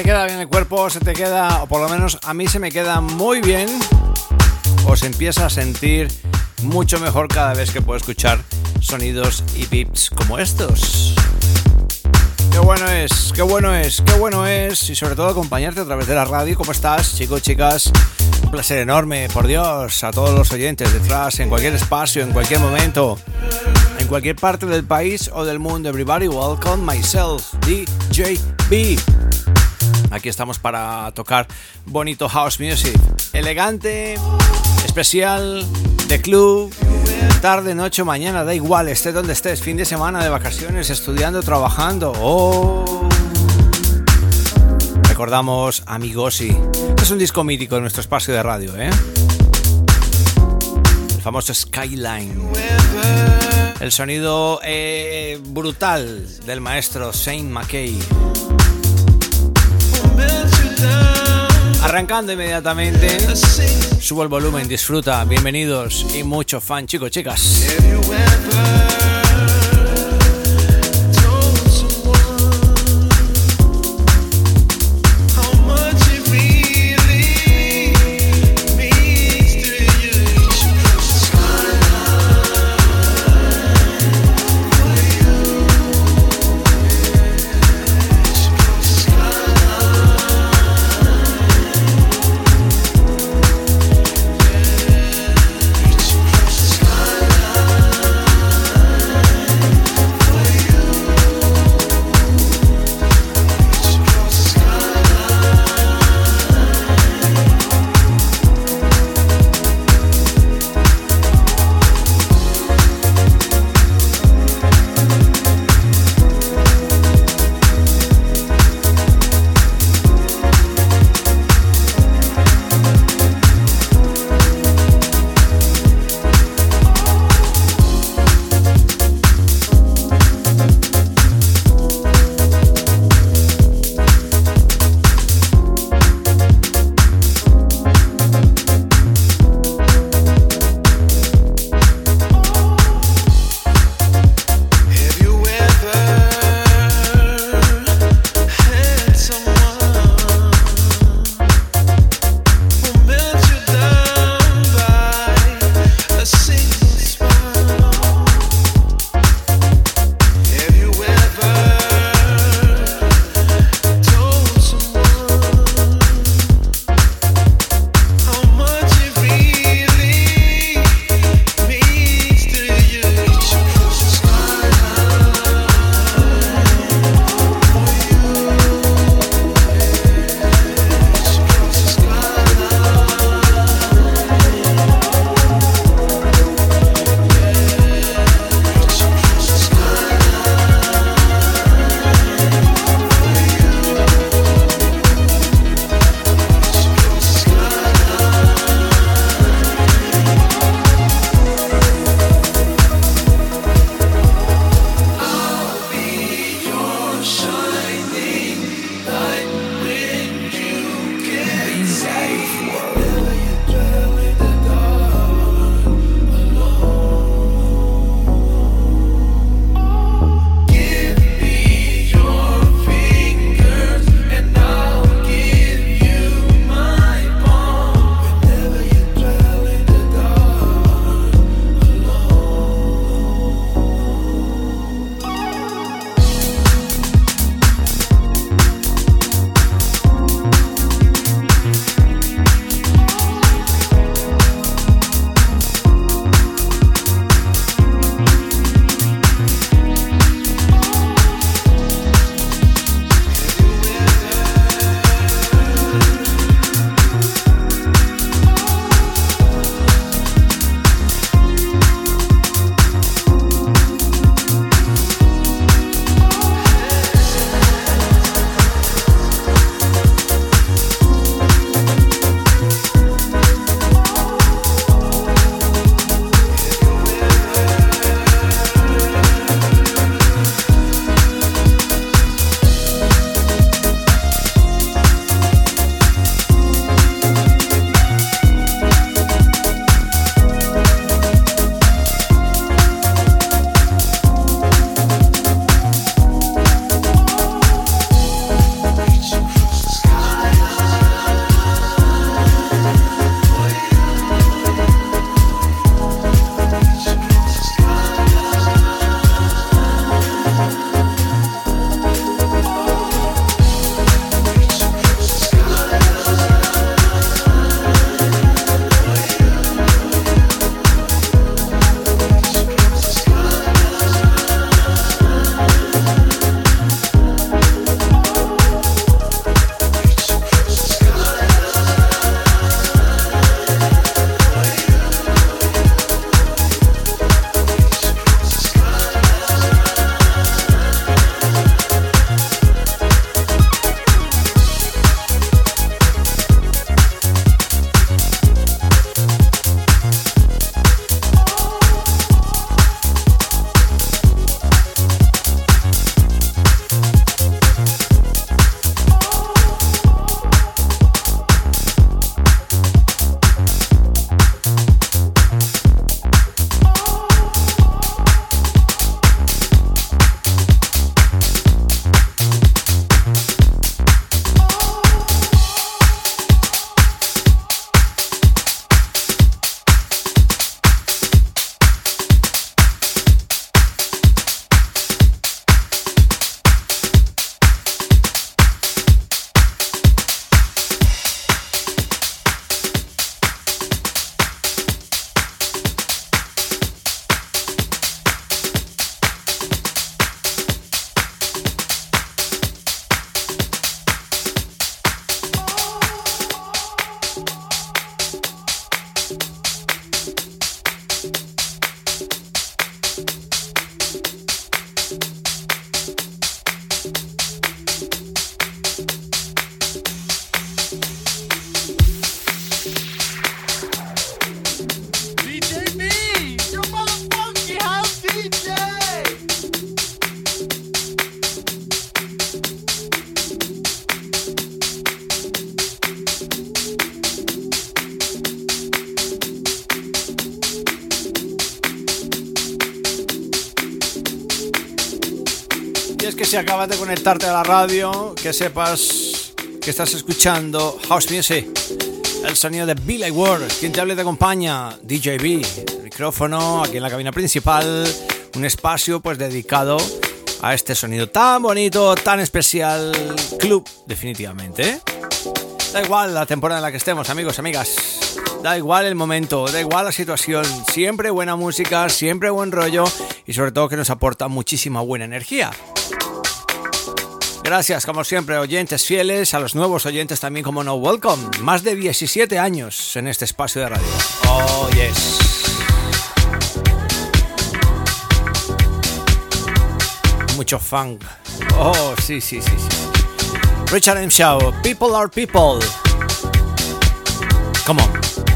te queda bien el cuerpo, se te queda, o por lo menos a mí se me queda muy bien, o se empieza a sentir mucho mejor cada vez que puedo escuchar sonidos y beats como estos. Qué bueno es, qué bueno es, qué bueno es, y sobre todo acompañarte a través de la radio. ¿Cómo estás, chicos, chicas? Un placer enorme, por Dios, a todos los oyentes detrás, en cualquier espacio, en cualquier momento, en cualquier parte del país o del mundo. Everybody, welcome myself, DJ B. Aquí estamos para tocar bonito house music. Elegante, especial, de club, tarde, noche, mañana, da igual, estés donde estés, fin de semana, de vacaciones, estudiando, trabajando. Oh. Recordamos Amigosi. Es un disco mítico de nuestro espacio de radio, ¿eh? El famoso Skyline. El sonido eh, brutal del maestro Saint McKay. Arrancando inmediatamente, subo el volumen, disfruta, bienvenidos y mucho fan, chicos, chicas. Conectarte a la radio, que sepas que estás escuchando House Music, el sonido de Billy Ward. Quien te hable te acompaña, DJB, micrófono aquí en la cabina principal, un espacio pues dedicado a este sonido tan bonito, tan especial, club definitivamente. Da igual la temporada en la que estemos, amigos, amigas. Da igual el momento, da igual la situación. Siempre buena música, siempre buen rollo y sobre todo que nos aporta muchísima buena energía. Gracias, como siempre, oyentes fieles, a los nuevos oyentes también, como no, welcome. Más de 17 años en este espacio de radio. Oh, yes. Mucho funk. Oh, sí, sí, sí, sí. Richard M. Shaw, People are People. Come on.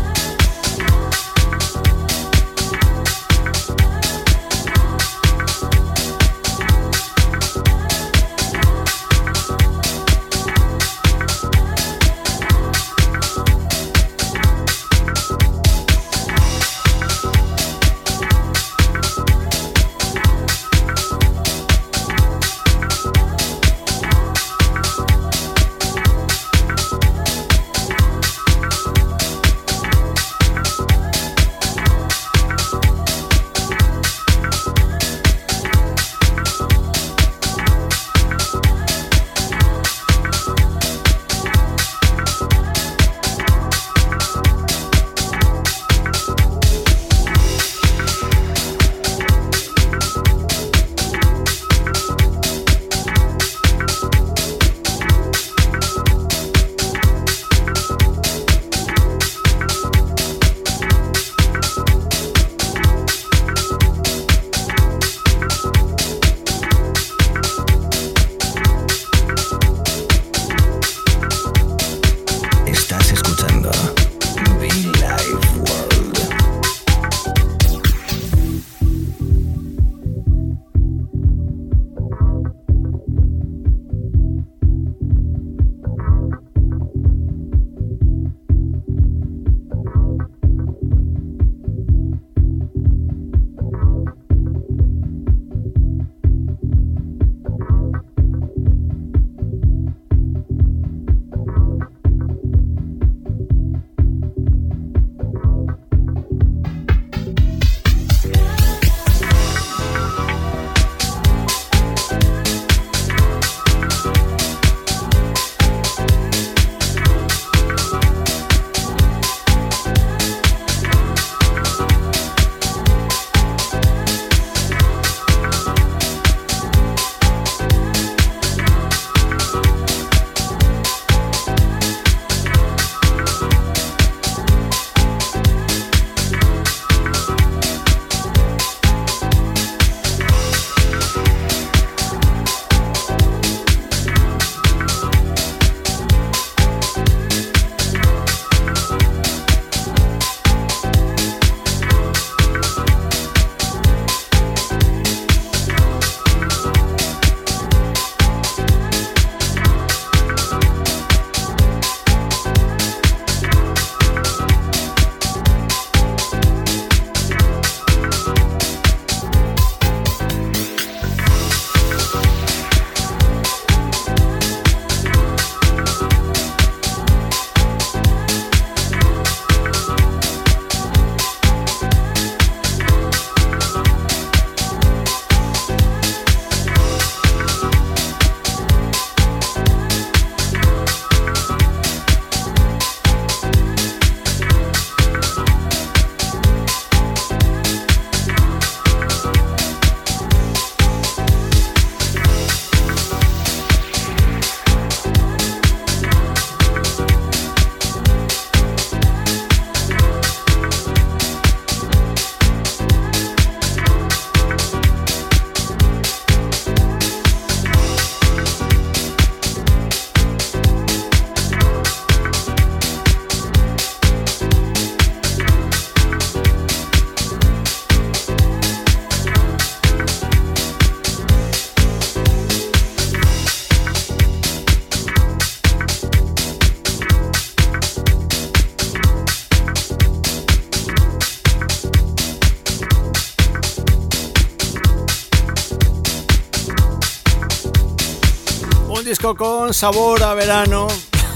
Disco con sabor a verano.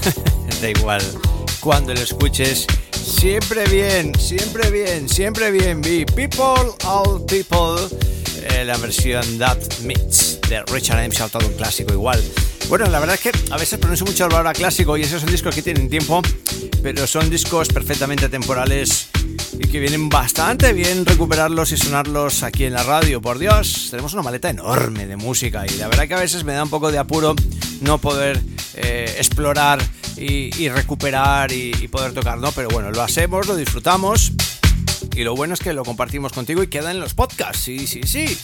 da igual, cuando lo escuches, siempre bien, siempre bien, siempre bien. Be People, All People, eh, la versión That Meets de Richard M. todo un clásico igual. Bueno, la verdad es que a veces pronuncio mucho el valor a clásico y esos son discos que tienen tiempo, pero son discos perfectamente temporales y que vienen bastante bien recuperarlos y sonarlos aquí en la radio. Por Dios, tenemos una maleta enorme de música y la verdad que a veces me da un poco de apuro no poder eh, explorar y, recuperar y, y, poder tocar, ¿no? Pero bueno, lo hacemos, lo disfrutamos y lo bueno es que lo compartimos contigo y queda en los podcasts, sí, sí, sí.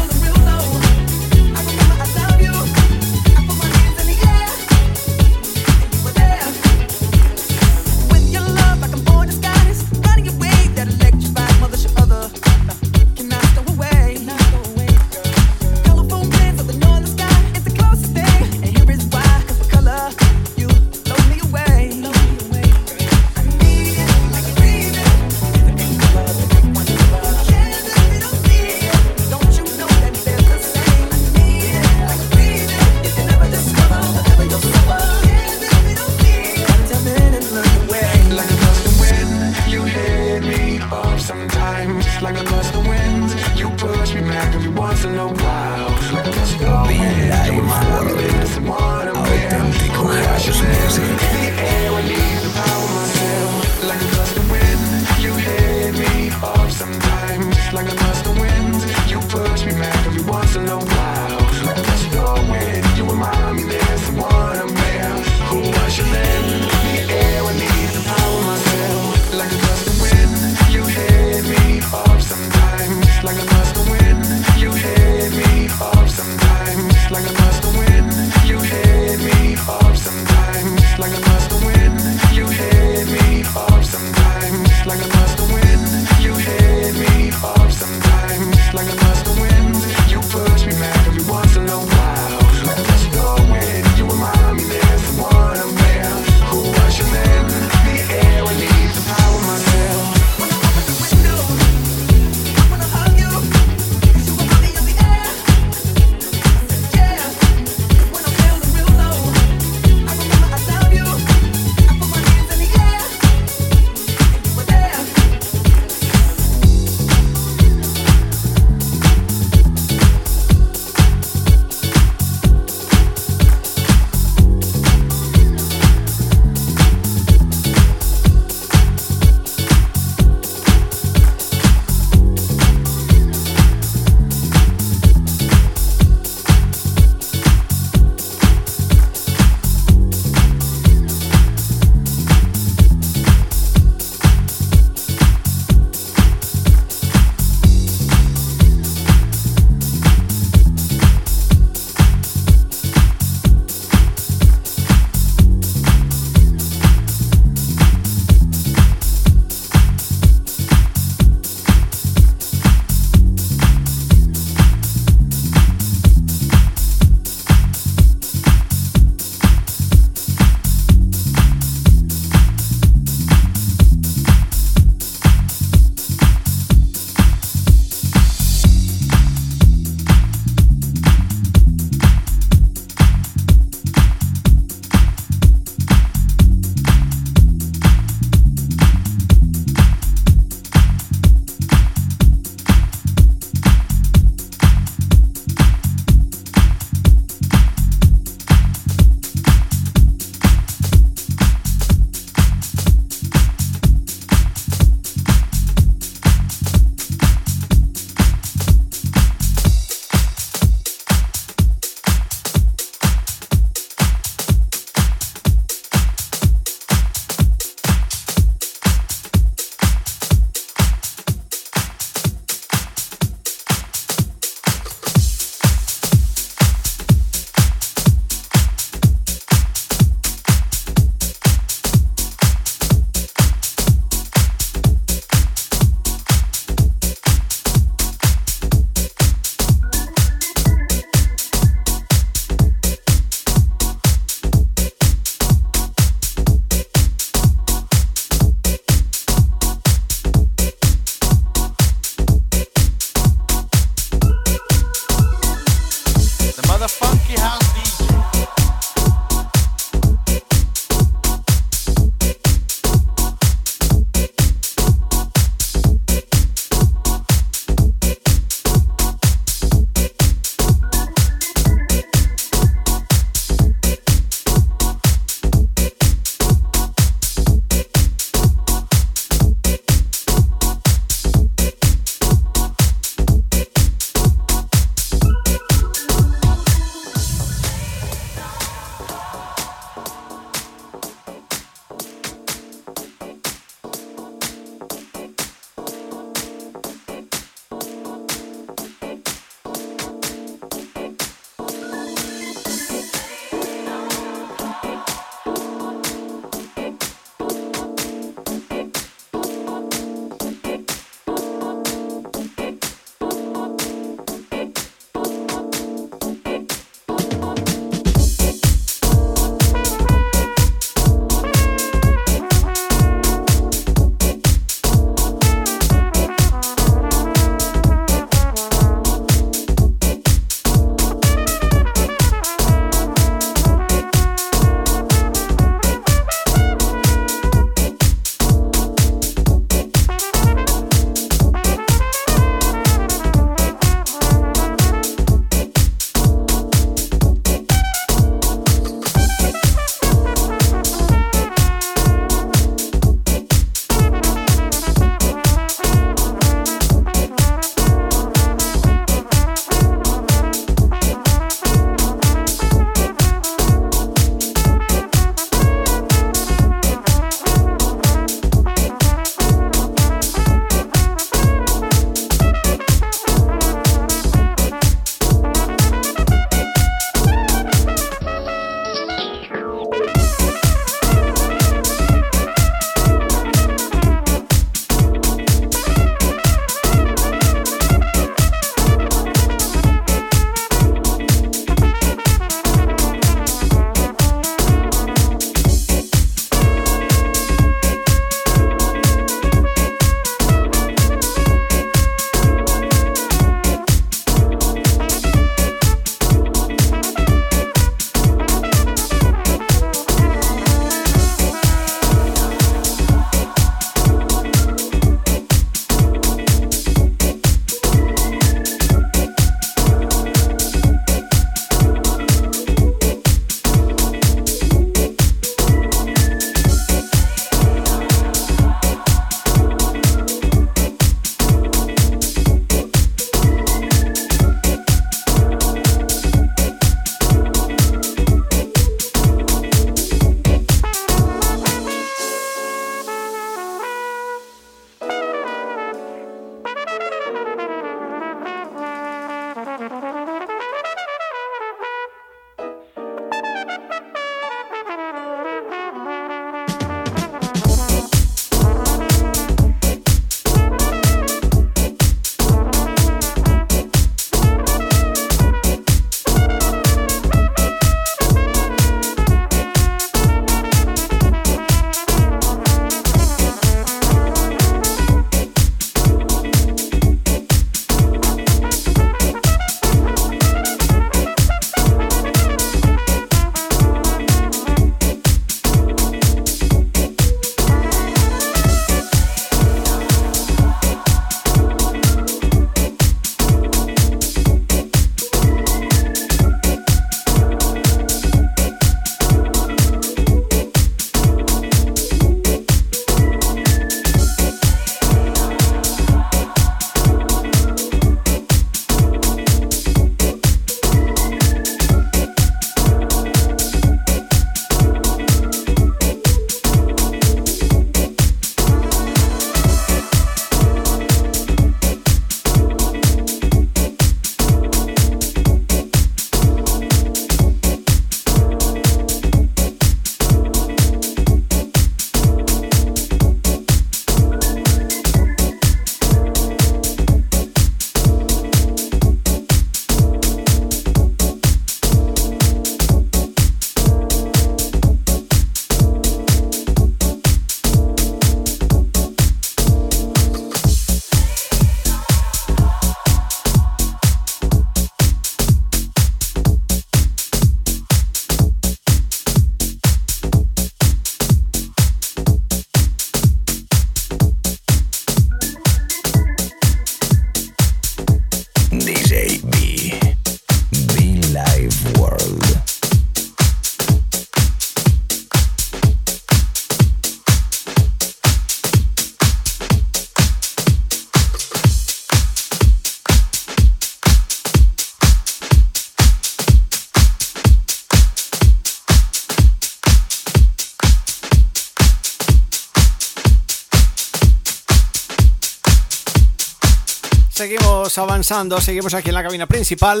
Avanzando, seguimos aquí en la cabina principal.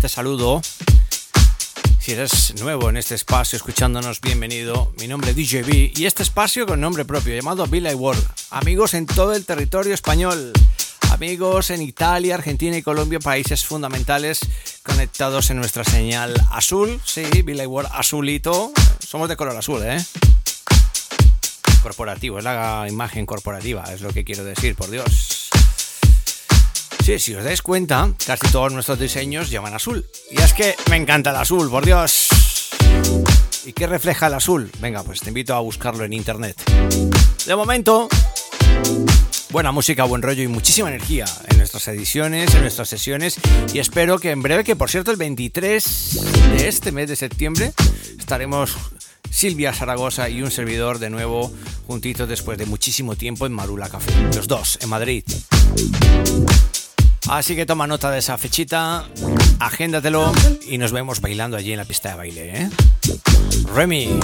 Te saludo. Si eres nuevo en este espacio escuchándonos, bienvenido. Mi nombre es DJB y este espacio con nombre propio llamado Billy World. Amigos en todo el territorio español. Amigos en Italia, Argentina y Colombia, países fundamentales conectados en nuestra señal azul. Sí, Billy World azulito. Somos de color azul, ¿eh? Corporativo, es la imagen corporativa, es lo que quiero decir, por Dios. Sí, si os dais cuenta, casi todos nuestros diseños llaman azul. Y es que me encanta el azul, por Dios. ¿Y qué refleja el azul? Venga, pues te invito a buscarlo en internet. De momento, buena música, buen rollo y muchísima energía en nuestras ediciones, en nuestras sesiones. Y espero que en breve, que por cierto el 23 de este mes de septiembre, estaremos Silvia Zaragoza y un servidor de nuevo juntitos después de muchísimo tiempo en Marula Café. Los dos, en Madrid. Así que toma nota de esa fechita, agéndatelo y nos vemos bailando allí en la pista de baile, ¿eh? Remy.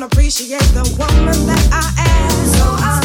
Don't appreciate the woman that I am. So I'm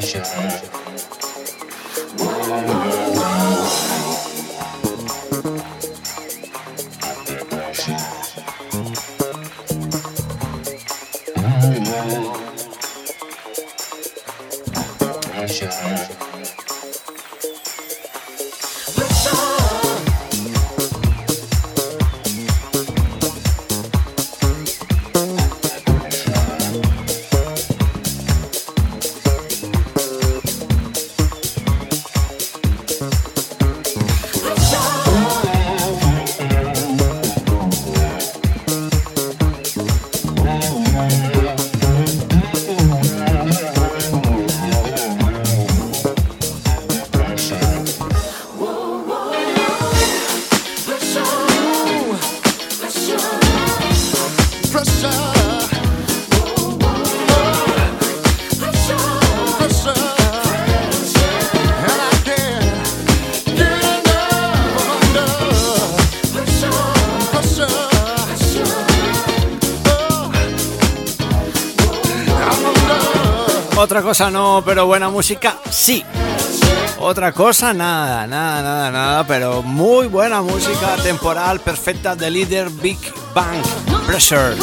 Sure. No, pero buena música sí. Otra cosa nada, nada, nada, nada, pero muy buena música temporal perfecta de líder Big Bang Pressure.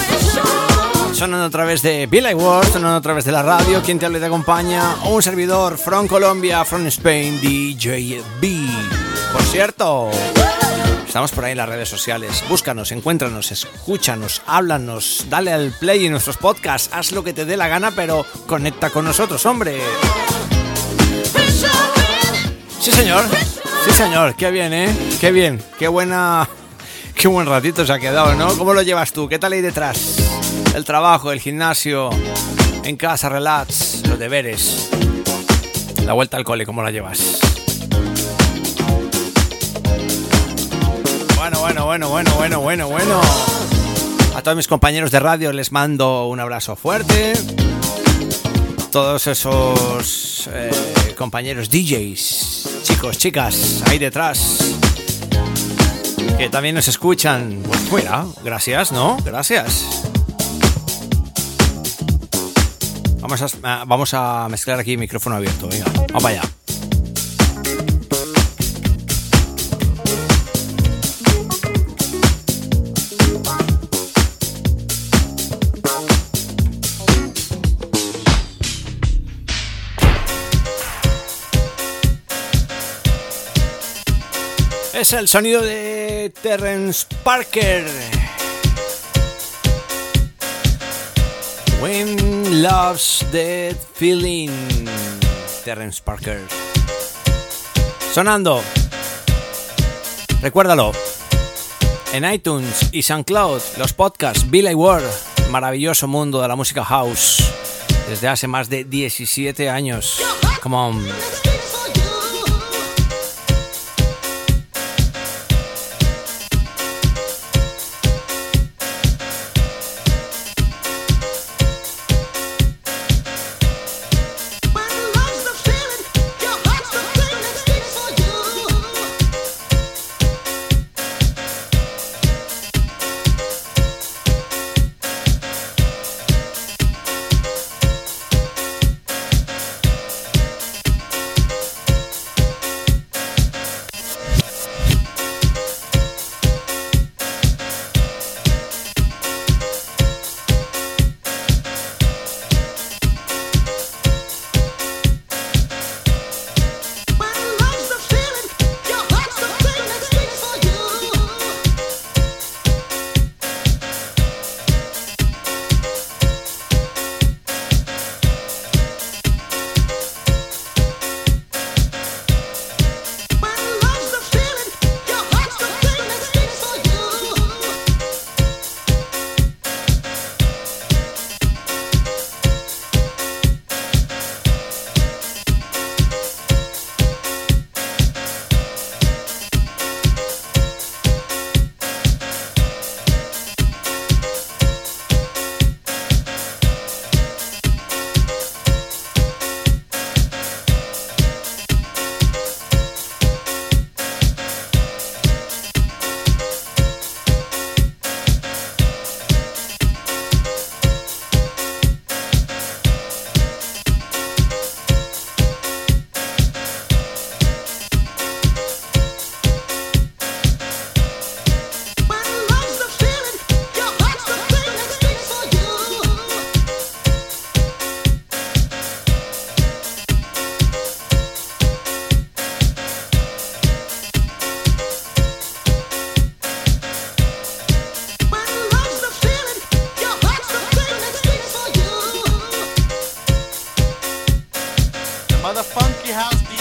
Sonando a través de Billy Ward, sonando a través de la radio, quien te habla y te acompaña, un servidor from Colombia, from Spain, DJ B. Por cierto, estamos por ahí en las redes sociales. Búscanos, encuéntranos, escúchanos, háblanos, dale al play en nuestros podcasts, haz lo que te dé la gana, pero conecta con nosotros, hombre. Sí, señor. Sí, señor. Qué bien, ¿eh? Qué bien. Qué buena... Qué buen ratito se ha quedado, ¿no? ¿Cómo lo llevas tú? ¿Qué tal ahí detrás? El trabajo, el gimnasio, en casa, relax, los deberes. La vuelta al cole, ¿cómo la llevas? Bueno, bueno, bueno, bueno, bueno, bueno, bueno. A todos mis compañeros de radio les mando un abrazo fuerte. Todos esos eh, compañeros DJs, chicos, chicas, ahí detrás, que también nos escuchan. Pues mira, gracias, ¿no? Gracias. Vamos a, vamos a mezclar aquí micrófono abierto, venga, vamos para allá. Es el sonido de Terrence Parker. When Loves Dead Feeling. Terrence Parker. Sonando. Recuérdalo. En iTunes y SoundCloud, los podcasts Billy Ward, maravilloso mundo de la música house, desde hace más de 17 años. Come on. Motherfunky house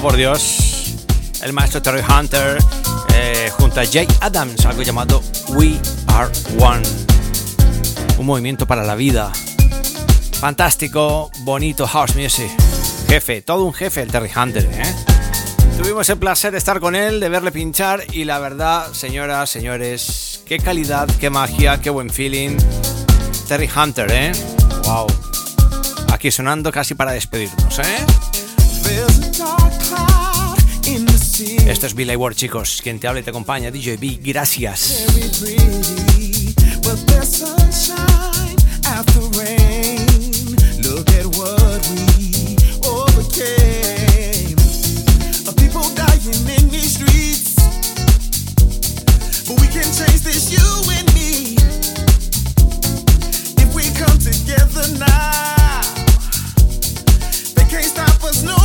por Dios. El maestro Terry Hunter eh, junto a Jay Adams, algo llamado We Are One. Un movimiento para la vida. Fantástico, bonito house music. Jefe, todo un jefe el Terry Hunter, ¿eh? Tuvimos el placer de estar con él, de verle pinchar y la verdad, señoras, señores, qué calidad, qué magia, qué buen feeling. Terry Hunter, ¿eh? Wow. Aquí sonando casi para despedirnos, ¿eh? Esto es Billy Ward, chicos. Quien te habla y te acompaña, DJ B. Gracias. now stop